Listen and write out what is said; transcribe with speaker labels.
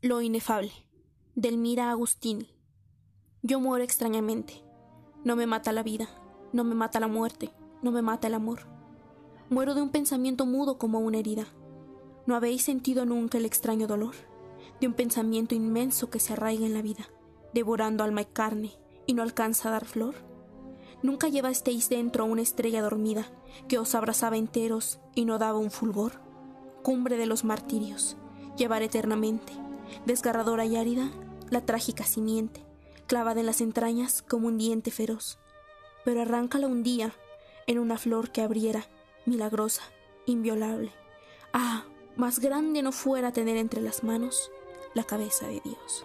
Speaker 1: Lo inefable. Delmira Agustini. Yo muero extrañamente. No me mata la vida, no me mata la muerte, no me mata el amor. Muero de un pensamiento mudo como una herida. ¿No habéis sentido nunca el extraño dolor? De un pensamiento inmenso que se arraiga en la vida, devorando alma y carne, y no alcanza a dar flor. Nunca llevasteis dentro una estrella dormida que os abrazaba enteros y no daba un fulgor. Cumbre de los martirios, llevar eternamente, desgarradora y árida, la trágica simiente, clavada en las entrañas como un diente feroz. Pero arráncala un día en una flor que abriera, milagrosa, inviolable. Ah, más grande no fuera tener entre las manos la cabeza de Dios.